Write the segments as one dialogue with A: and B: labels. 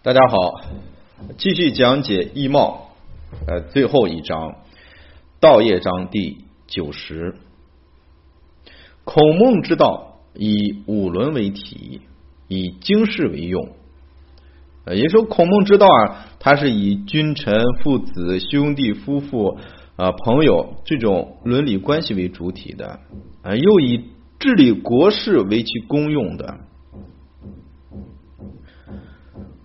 A: 大家好，继续讲解易貌，呃，最后一章道业章第九十。孔孟之道以五伦为体，以经世为用。呃，也说孔孟之道啊，它是以君臣、父子、兄弟、夫妇啊、朋友这种伦理关系为主体的，啊，又以治理国事为其功用的。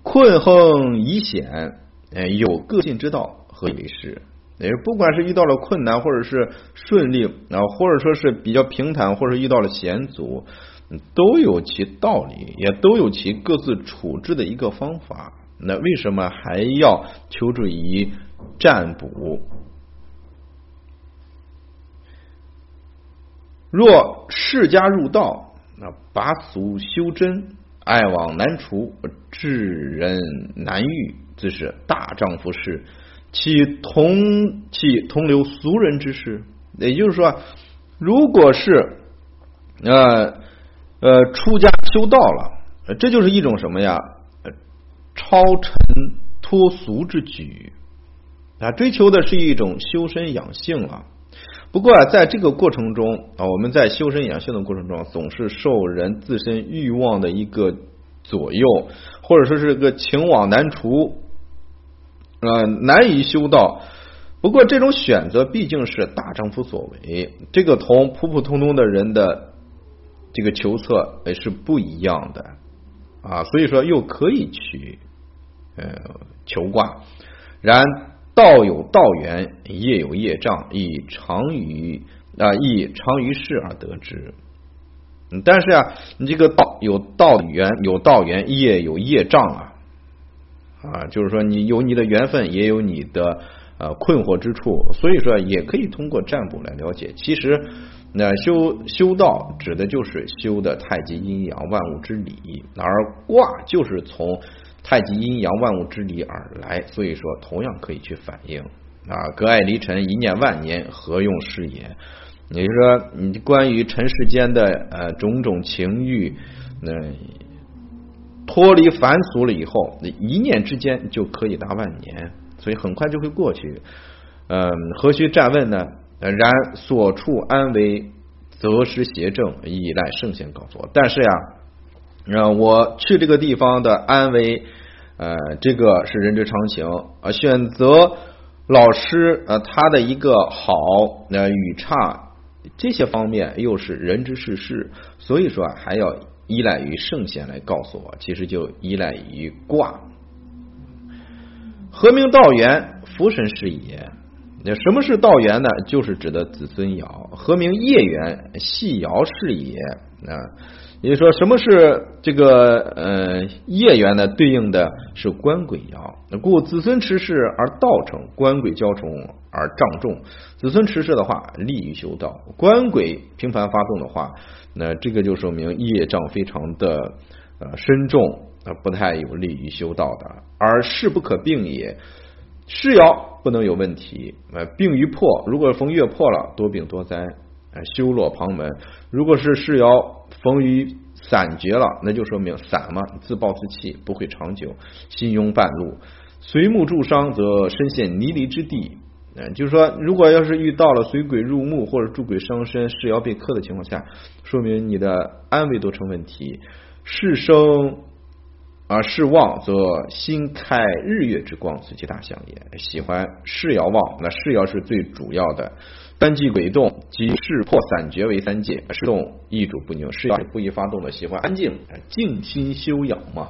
A: 困横疑险，哎，有个性之道，何以为是？也不管是遇到了困难，或者是顺利啊，或者说是比较平坦，或者遇到了险阻，都有其道理，也都有其各自处置的一个方法。那为什么还要求助于占卜？若世家入道，那拔俗修真。爱往难除，治人难遇，自是大丈夫事。岂同岂同流俗人之事？也就是说，如果是呃呃出家修道了，这就是一种什么呀？超尘脱俗之举啊，追求的是一种修身养性了。不过啊，在这个过程中啊，我们在修身养性的过程中，总是受人自身欲望的一个左右，或者说是个情网难除，呃，难以修道。不过这种选择毕竟是大丈夫所为，这个同普普通通的人的这个求策也是不一样的啊，所以说又可以去呃求卦，然。道有道源，业有业障，以常于啊，以常于事而得之。但是啊，你这个道有道源，有道源，业有业障啊啊，就是说你有你的缘分，也有你的呃困惑之处，所以说也可以通过占卜来了解。其实那修修道指的就是修的太极阴阳万物之理，而卦就是从。太极阴阳万物之理而来，所以说同样可以去反映啊。隔爱离尘，一念万年，何用是也？也就是说你关于尘世间的呃种种情欲，那脱离凡俗了以后，一念之间就可以达万年，所以很快就会过去。嗯，何须占问呢？然所处安危，则失邪正，依赖圣贤告诉我。但是呀。让我去这个地方的安危，呃，这个是人之常情啊。选择老师呃，他的一个好呃与差，这些方面又是人之事事，所以说还要依赖于圣贤来告诉我。其实就依赖于卦。何名道源？福神是也。那什么是道源呢？就是指的子孙爻。何名业源？系爻是也啊。也就是说，什么是这个呃业缘呢？对应的是官鬼爻，故子孙持世而道成，官鬼交冲而障重。子孙持世的话，利于修道；官鬼频繁发动的话，那这个就说明业障非常的呃深重，啊，不太有利于修道的。而事不可并也，事爻不能有问题，呃，病于破，如果逢月破了，多病多灾。修落旁门，如果是世爻逢于散绝了，那就说明散嘛，自暴自弃，不会长久，心庸半路，随木助伤，则身陷泥离之地。嗯，就是说，如果要是遇到了随鬼入木或者助鬼伤身，世爻被克的情况下，说明你的安危都成问题。世生啊，世旺则心开日月之光，此其大象也。喜欢世爻旺，那世爻是最主要的。三季鬼动，即事破散绝为三界。事动易主不宁，是要不易发动的，喜欢安静，静心修养嘛。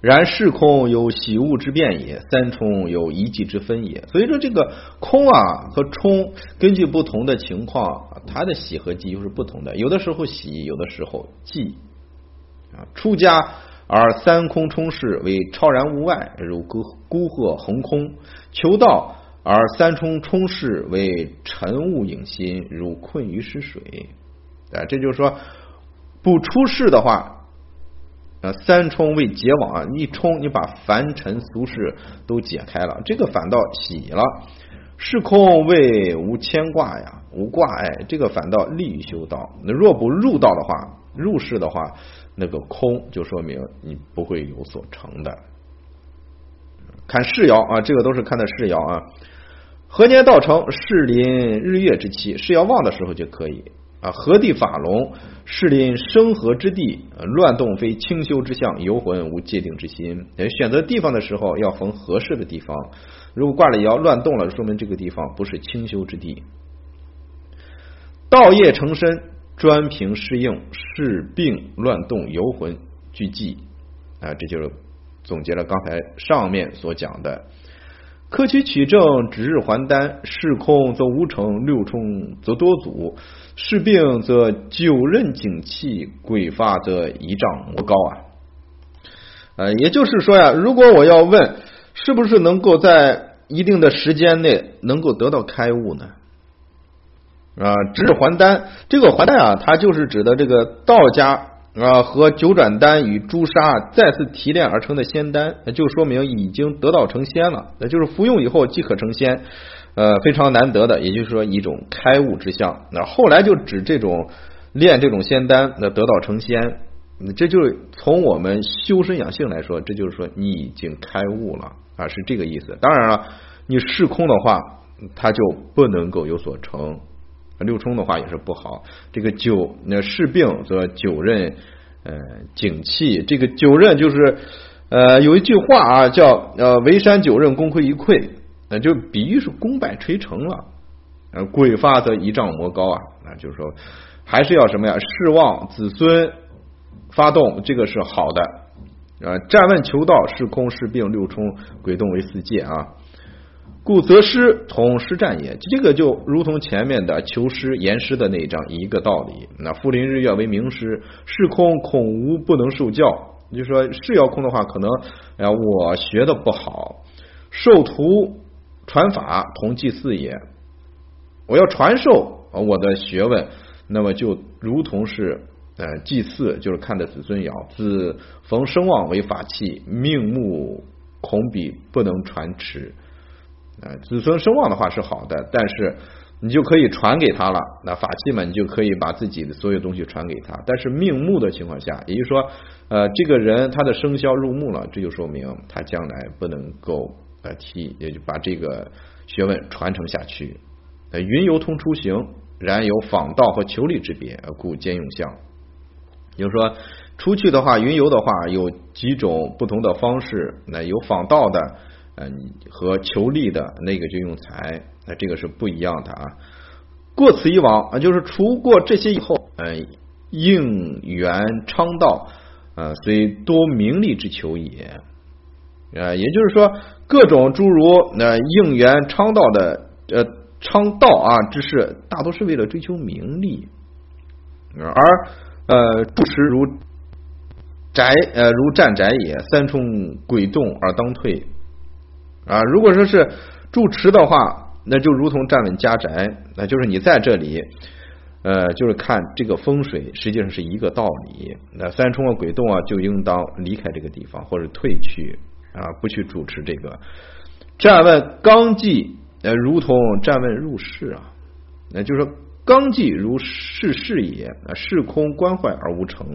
A: 然事空有喜恶之变也，三冲有一忌之分也。所以说，这个空啊和冲，根据不同的情况，它的喜和忌又是不同的。有的时候喜，有的时候忌。啊，出家而三空冲事为超然物外，如孤孤鹤横空；求道。而三冲冲世为晨雾影心，如困于失水。啊，这就是说，不出世的话，呃，三冲为结网啊，一冲你把凡尘俗世都解开了，这个反倒喜了。是空为无牵挂呀，无挂碍，这个反倒利于修道。那若不入道的话，入世的话，那个空就说明你不会有所成的。看世爻啊，这个都是看的世爻啊。何年道成？适临日月之期，是要旺的时候就可以啊。何地法龙？适临生合之地，乱动非清修之象，游魂无界定之心。选择地方的时候要逢合适的地方。如果挂了爻乱动了，说明这个地方不是清修之地。道业成身，专凭适应，是病乱动，游魂俱寂啊。这就是总结了刚才上面所讲的。科取取正，指日还丹；事空则无成，六冲则多阻；事病则九任景气，鬼发则一丈魔高啊！呃，也就是说呀，如果我要问，是不是能够在一定的时间内能够得到开悟呢？啊，指日还丹，这个还丹啊，它就是指的这个道家。啊，和九转丹与朱砂再次提炼而成的仙丹，那就说明已经得道成仙了。那就是服用以后即可成仙，呃，非常难得的，也就是说一种开悟之相。那后来就指这种炼这种仙丹，那得道成仙，这就是从我们修身养性来说，这就是说你已经开悟了啊，是这个意思。当然了，你视空的话，它就不能够有所成。六冲的话也是不好，这个九那视病则九任呃景气，这个九任就是呃有一句话啊叫呃围山九任功亏一篑，那就比喻是功败垂成了，呃鬼发则一丈魔高啊，那就是说还是要什么呀？世望子孙发动，这个是好的呃。站问求道，是空是病六冲鬼动为四界啊。故则师同师战也，这个就如同前面的求师言师的那一章一个道理。那复临日月为名师，是空恐无不能受教。就说是要空的话，可能哎呀我学的不好，授徒传法同祭祀也。我要传授我的学问，那么就如同是呃祭祀，就是看的子孙爻，子逢声望为法器，命目恐比不能传持。呃，子孙声望的话是好的，但是你就可以传给他了。那法器嘛，你就可以把自己的所有东西传给他。但是命木的情况下，也就是说，呃，这个人他的生肖入木了，这就说明他将来不能够呃替，也就把这个学问传承下去。呃，云游通出行，然有访道和求利之别，故兼用相。也就是说，出去的话，云游的话有几种不同的方式，那有访道的。嗯，和求利的那个就用财，那这个是不一样的啊。过此以往啊，就是除过这些以后，嗯，应缘昌道，呃，虽多名利之求也。啊，也就是说，各种诸如那应缘昌道的呃昌道啊之事，大多是为了追求名利，而呃不时如宅呃如战宅也，三冲鬼动而当退。啊，如果说是住持的话，那就如同站稳家宅，那就是你在这里，呃，就是看这个风水，实际上是一个道理。那三冲啊、鬼动啊，就应当离开这个地方或者退去啊，不去主持这个。站问刚纪，呃，如同站问入世啊，那就是说刚纪如世事也，啊，事空关坏而无成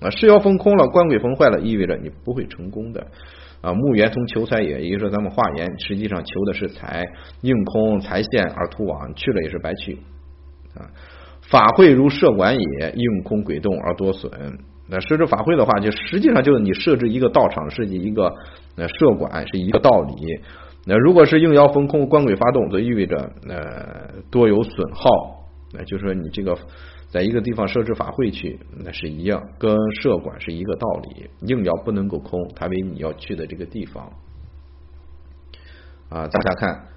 A: 啊，事要封空了，官鬼封坏了，意味着你不会成功的。啊，木元从求财也，也就是说，咱们化言实际上求的是财，应空财现而图往，去了也是白去啊。法会如设管也，应空鬼动而多损。那设置法会的话，就实际上就是你设置一个道场，设计一个呃设管是一个道理。那如果是应爻逢空，官鬼发动，则意味着呃多有损耗。那就是说你这个。在一个地方设置法会去，那是一样，跟设馆是一个道理。应爻不能够空，它为你要去的这个地方啊。大家看，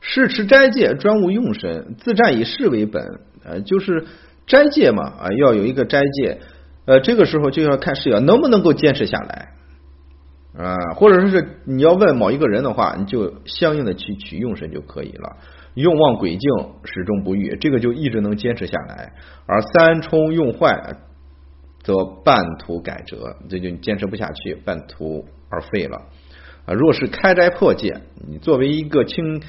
A: 是持斋戒，专务用神，自战以事为本。呃，就是斋戒嘛，啊，要有一个斋戒。呃，这个时候就要看是要能不能够坚持下来啊，或者说是你要问某一个人的话，你就相应的去取用神就可以了。用旺鬼境始终不遇，这个就一直能坚持下来；而三冲用坏，则半途改折，这就坚持不下去，半途而废了。啊，若是开斋破戒，你作为一个清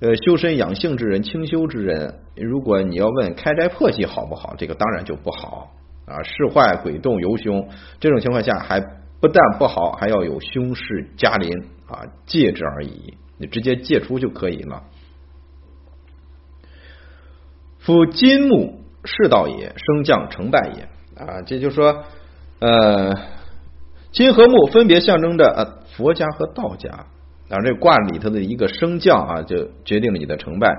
A: 呃，修身养性之人，清修之人，如果你要问开斋破戒好不好，这个当然就不好啊。事坏鬼动游凶，这种情况下还不但不好，还要有凶事加临啊，戒之而已，你直接戒除就可以了。夫金木世道也，升降成败也啊，这就说呃，金和木分别象征着呃佛家和道家。啊，这卦里头的一个升降啊，就决定了你的成败。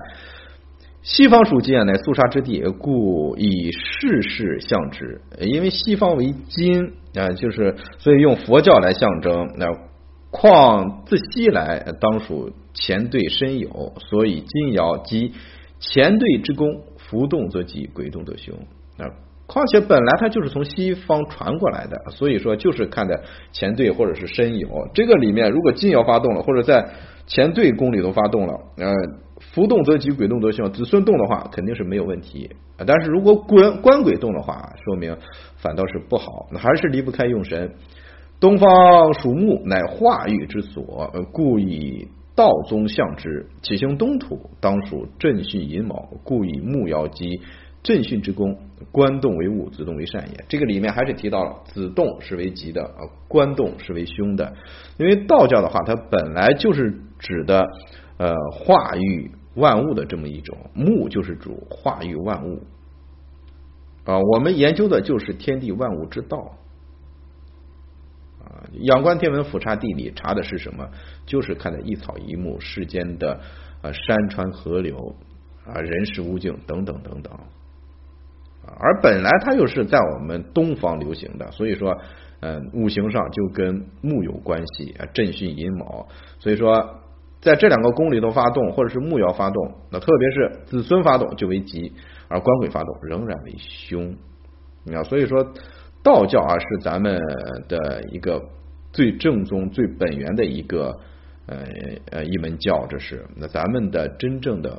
A: 西方属金啊，乃肃杀之地，故以世事象之。因为西方为金啊，就是所以用佛教来象征。那况自西来，当属乾兑申酉，所以金爻即乾兑之功，浮动则吉，鬼动则凶。啊。况且本来它就是从西方传过来的，所以说就是看的前兑或者是申酉。这个里面如果金爻发动了，或者在前兑宫里头发动了，呃，福动则吉，鬼动则凶。子孙动的话肯定是没有问题，但是如果官官鬼动的话，说明反倒是不好，还是离不开用神。东方属木，乃化育之所，故以道宗象之。起行东土，当属震巽寅卯，故以木爻吉。震巽之功，官动为物，子动为善也。这个里面还是提到了子动是为吉的啊，官动是为凶的。因为道教的话，它本来就是指的呃化育万物的这么一种，木就是主化育万物啊。我们研究的就是天地万物之道仰观天文，俯察地理，查的是什么？就是看的一草一木，世间的啊山川河流啊人事物境等等等等。而本来它又是在我们东方流行的，所以说，嗯，五行上就跟木有关系啊，震巽寅卯，所以说在这两个宫里头发动，或者是木爻发动，那特别是子孙发动就为吉，而官鬼发动仍然为凶。啊，所以说道教啊是咱们的一个最正宗、最本源的一个呃呃一门教，这是那咱们的真正的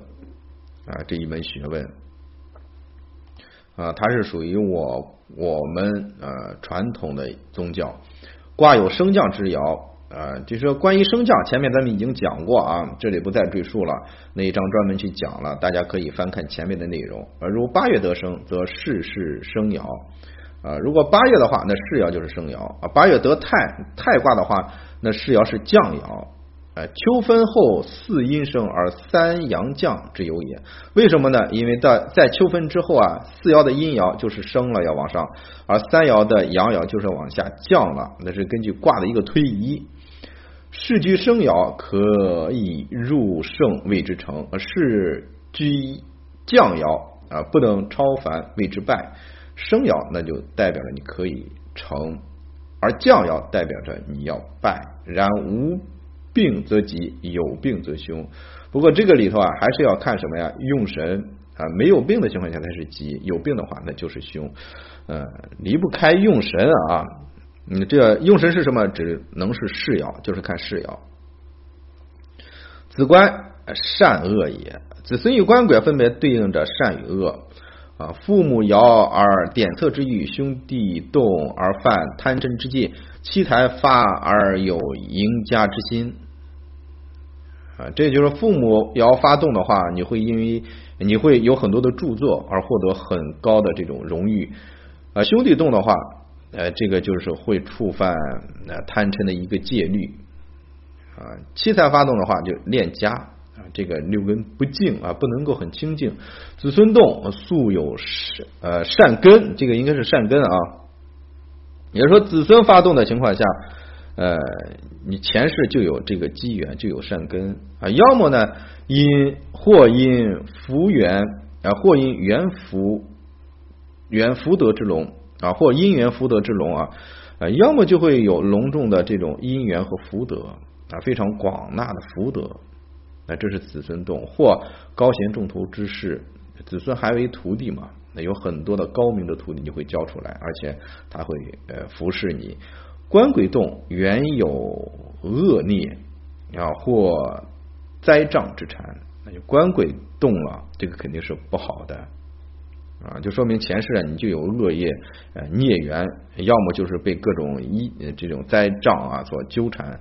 A: 啊这一门学问。啊，它是属于我我们呃传统的宗教，卦有升降之爻啊，就说关于升降，前面咱们已经讲过啊，这里不再赘述了，那一章专门去讲了，大家可以翻看前面的内容。而如八月得生，则世事生爻啊，如果八月的话，那世爻就是生爻啊，八月得太太卦的话，那世爻是降爻。秋分后四阴生而三阳降之有也。为什么呢？因为在在秋分之后啊，四爻的阴爻就是升了要往上，而三爻的阳爻就是往下降了。那是根据卦的一个推移。世居生爻可以入圣谓之成，世居降爻啊不能超凡谓之败。生爻那就代表着你可以成，而降爻代表着你要败。然无。病则吉，有病则凶。不过这个里头啊，还是要看什么呀？用神啊，没有病的情况下才是吉，有病的话那就是凶。呃，离不开用神啊。你这用神是什么？只能是世爻，就是看世爻。子官善恶也，子孙与官鬼分别对应着善与恶啊。父母爻而点测之欲，兄弟动而犯贪嗔之戒，妻财发而有赢家之心。啊，这就是父母要发动的话，你会因为你会有很多的著作而获得很高的这种荣誉。啊，兄弟动的话，呃，这个就是会触犯呃贪嗔的一个戒律。啊，七财发动的话就恋家，这个六根不净啊，不能够很清净。子孙动素有善呃善根，这个应该是善根啊。也就是说，子孙发动的情况下。呃，你前世就有这个机缘，就有善根啊。要么呢，因或因福缘啊，或因缘福缘福德之龙啊，或因缘福德之龙啊，啊，要么就会有隆重的这种因缘和福德啊，非常广纳的福德。那这是子孙动，或高贤重图之士，子孙还为徒弟嘛？那有很多的高明的徒弟，你会教出来，而且他会呃服侍你。官鬼动原有恶孽啊，或灾障之缠，那就官鬼动了，这个肯定是不好的啊，就说明前世你就有恶业呃孽缘，要么就是被各种一这种灾障啊所纠缠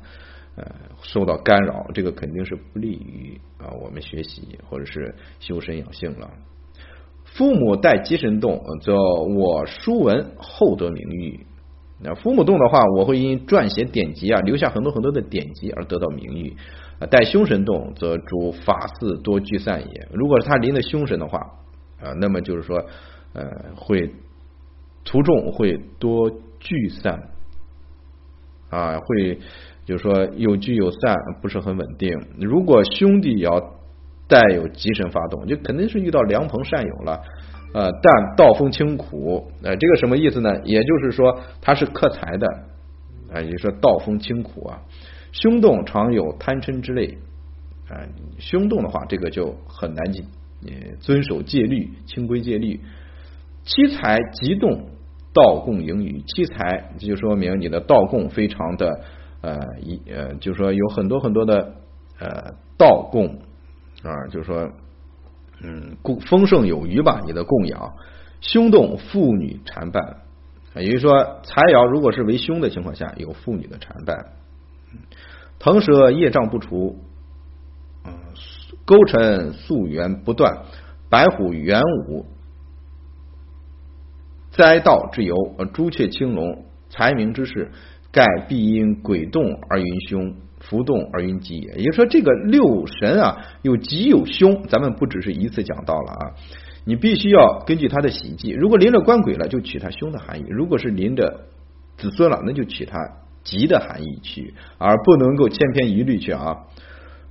A: 呃受到干扰，这个肯定是不利于啊我们学习或者是修身养性了。父母带吉神动，则我书文厚得名誉。那父母动的话，我会因撰写典籍啊，留下很多很多的典籍而得到名誉。带凶神动，则主法寺多聚散也。如果是他临的凶神的话啊，那么就是说呃会徒众会多聚散啊，会就是说有聚有散，不是很稳定。如果兄弟要带有吉神发动，就肯定是遇到良朋善友了。呃，但道风清苦，呃，这个什么意思呢？也就是说他是克财的啊，也就是说道风清苦啊。凶动常有贪嗔之类啊，凶动的话，这个就很难去遵守戒律，清规戒律。七财急动，道共盈余。七财就说明你的道共非常的呃一呃，就是说有很多很多的呃道供啊，就是说嗯，供丰盛有余吧，你的供养。凶动妇女缠伴，也就是说财爻如果是为凶的情况下，有妇女的缠伴。腾蛇业障不除，嗯，勾陈溯源不断，白虎元武，灾道之由，朱雀青龙，财明之事，盖必因鬼动而云凶，浮动而云吉也。也就是说，这个六神啊，有吉有凶，咱们不只是一次讲到了啊，你必须要根据他的喜忌，如果临着官鬼了，就取他凶的含义；如果是临着子孙了，那就取他。吉的含义去，而不能够千篇一律去啊。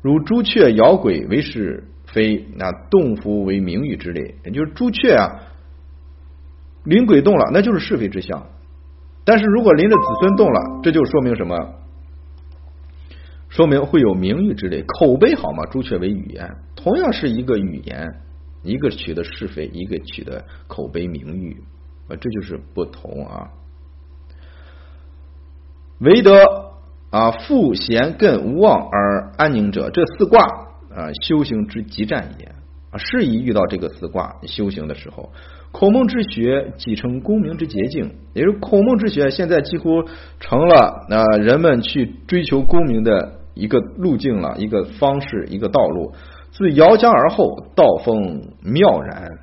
A: 如朱雀摇鬼为是非，那动符为名誉之类，也就是朱雀啊，临鬼动了，那就是是非之象。但是如果临着子孙动了，这就说明什么？说明会有名誉之类，口碑好嘛？朱雀为语言，同样是一个语言，一个取的是非，一个取的口碑名誉啊，这就是不同啊。唯德啊，富贤艮无望而安宁者，这四卦啊，修行之极战也适宜遇到这个四卦修行的时候。孔孟之学继承功名之捷径，也就是孔孟之学现在几乎成了啊人们去追求功名的一个路径了，一个方式，一个道路。自姚江而后，道风妙然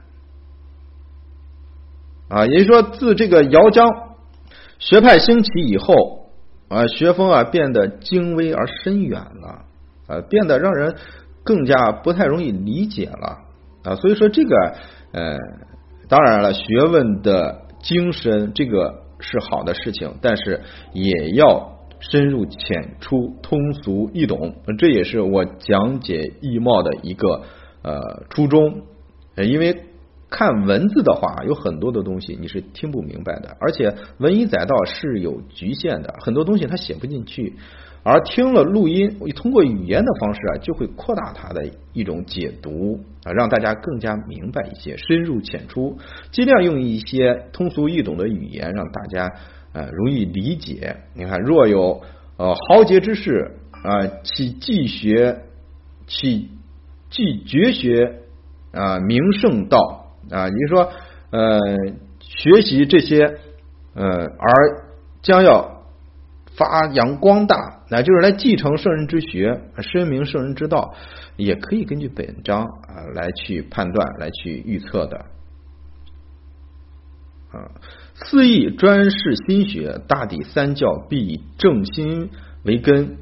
A: 啊，也就是说，自这个姚江学派兴起以后。啊，学风啊变得精微而深远了，啊，变得让人更加不太容易理解了啊。所以说这个呃，当然了，学问的精深这个是好的事情，但是也要深入浅出、通俗易懂，这也是我讲解易貌的一个呃初衷，因为。看文字的话，有很多的东西你是听不明白的，而且文以载道是有局限的，很多东西它写不进去。而听了录音，通过语言的方式啊，就会扩大它的一种解读啊，让大家更加明白一些，深入浅出，尽量用一些通俗易懂的语言，让大家呃容易理解。你看，若有呃豪杰之士啊，其既学其既绝学啊，名圣道。啊，你说呃，学习这些呃，而将要发扬光大，那就是来继承圣人之学，深明圣人之道，也可以根据本章啊来去判断，来去预测的。啊，四义专事心学，大抵三教必以正心为根，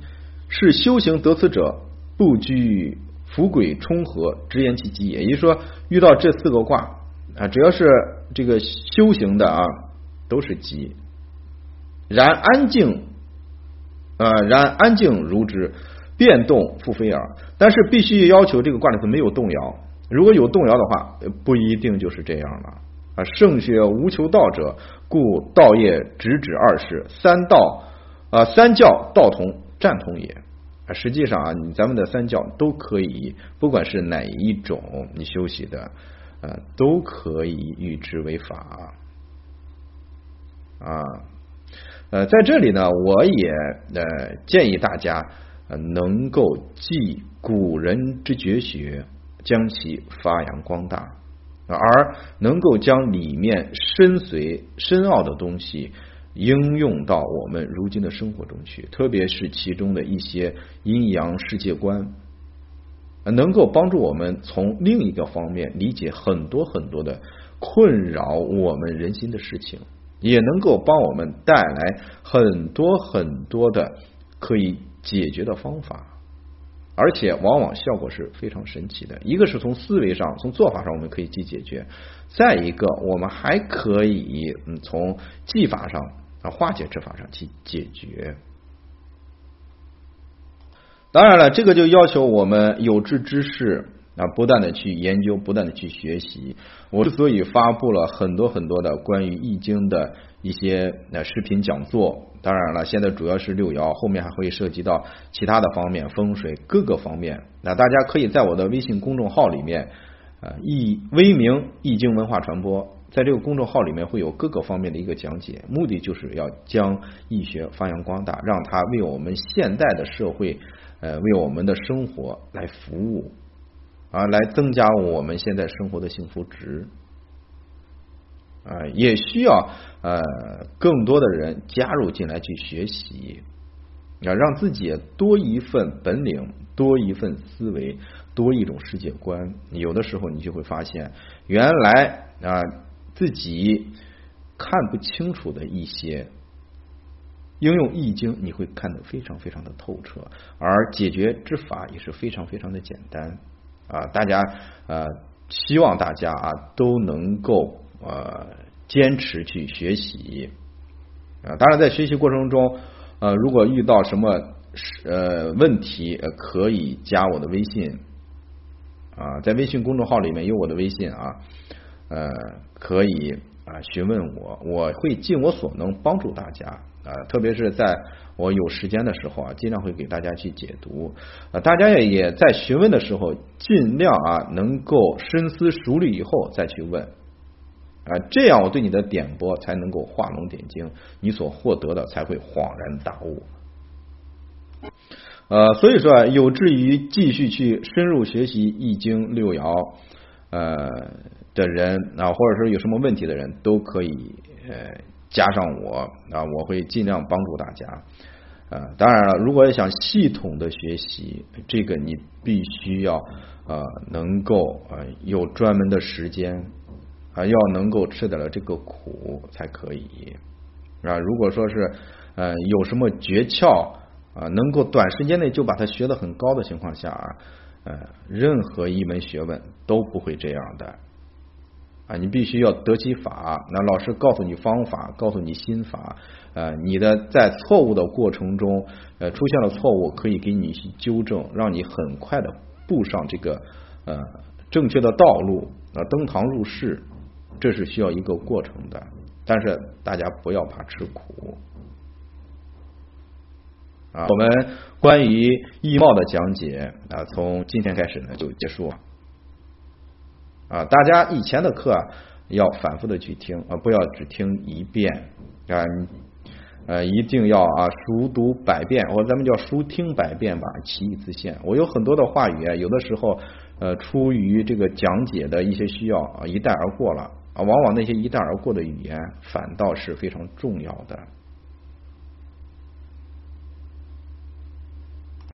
A: 是修行得此者不拘。福鬼冲合，直言其吉也。也就是说，遇到这四个卦啊，只要是这个修行的啊，都是吉。然安静啊，然安静如之，变动复非耳。但是必须要求这个卦里头没有动摇。如果有动摇的话，不一定就是这样了啊。圣学无求道者，故道业直指二世，三道啊，三教道同，战同也。啊实际上啊，你咱们的三教都可以，不管是哪一种你修习的，呃，都可以与之为法啊。呃，在这里呢，我也呃建议大家呃能够记古人之绝学，将其发扬光大，而能够将里面深邃深奥的东西应用到我们如今的生活中去，特别是其中的一些阴阳世界观，能够帮助我们从另一个方面理解很多很多的困扰我们人心的事情，也能够帮我们带来很多很多的可以解决的方法。而且往往效果是非常神奇的。一个是从思维上、从做法上我们可以去解决；再一个，我们还可以嗯从技法上啊化解之法上去解决。当然了，这个就要求我们有志之士啊，不断的去研究，不断的去学习。我之所以发布了很多很多的关于易经的一些呃视频讲座。当然了，现在主要是六爻，后面还会涉及到其他的方面，风水各个方面。那大家可以在我的微信公众号里面，呃，易微名易经文化传播，在这个公众号里面会有各个方面的一个讲解，目的就是要将易学发扬光大，让它为我们现代的社会，呃，为我们的生活来服务，啊，来增加我们现在生活的幸福值。啊，也需要呃更多的人加入进来去学习，啊，让自己多一份本领，多一份思维，多一种世界观。有的时候你就会发现，原来啊自己看不清楚的一些应用易经，你会看得非常非常的透彻，而解决之法也是非常非常的简单啊。大家呃，希望大家啊都能够。呃，坚持去学习啊！当然，在学习过程中，呃，如果遇到什么呃问题呃，可以加我的微信啊，在微信公众号里面有我的微信啊，呃，可以啊询问我，我会尽我所能帮助大家啊，特别是在我有时间的时候啊，尽量会给大家去解读啊。大家也也在询问的时候，尽量啊能够深思熟虑以后再去问。啊，这样我对你的点拨才能够画龙点睛，你所获得的才会恍然大悟。呃，所以说有志于继续去深入学习易经六爻呃的人啊，或者说有什么问题的人都可以呃加上我啊，我会尽量帮助大家。呃，当然了，如果要想系统的学习，这个你必须要呃能够呃有专门的时间。啊，要能够吃得了这个苦才可以啊！如果说是呃有什么诀窍啊，能够短时间内就把它学得很高的情况下啊，呃，任何一门学问都不会这样的啊！你必须要得其法，那老师告诉你方法，告诉你心法，呃，你的在错误的过程中呃出现了错误，可以给你去纠正，让你很快的步上这个呃正确的道路啊，登堂入室。这是需要一个过程的，但是大家不要怕吃苦啊！我们关于易貌的讲解啊，从今天开始呢就结束了啊！大家以前的课要反复的去听啊，不要只听一遍啊，呃，一定要啊熟读百遍，或者咱们叫熟听百遍吧，其义自现。我有很多的话语啊，有的时候呃出于这个讲解的一些需要啊，一带而过了。啊，往往那些一带而过的语言，反倒是非常重要的。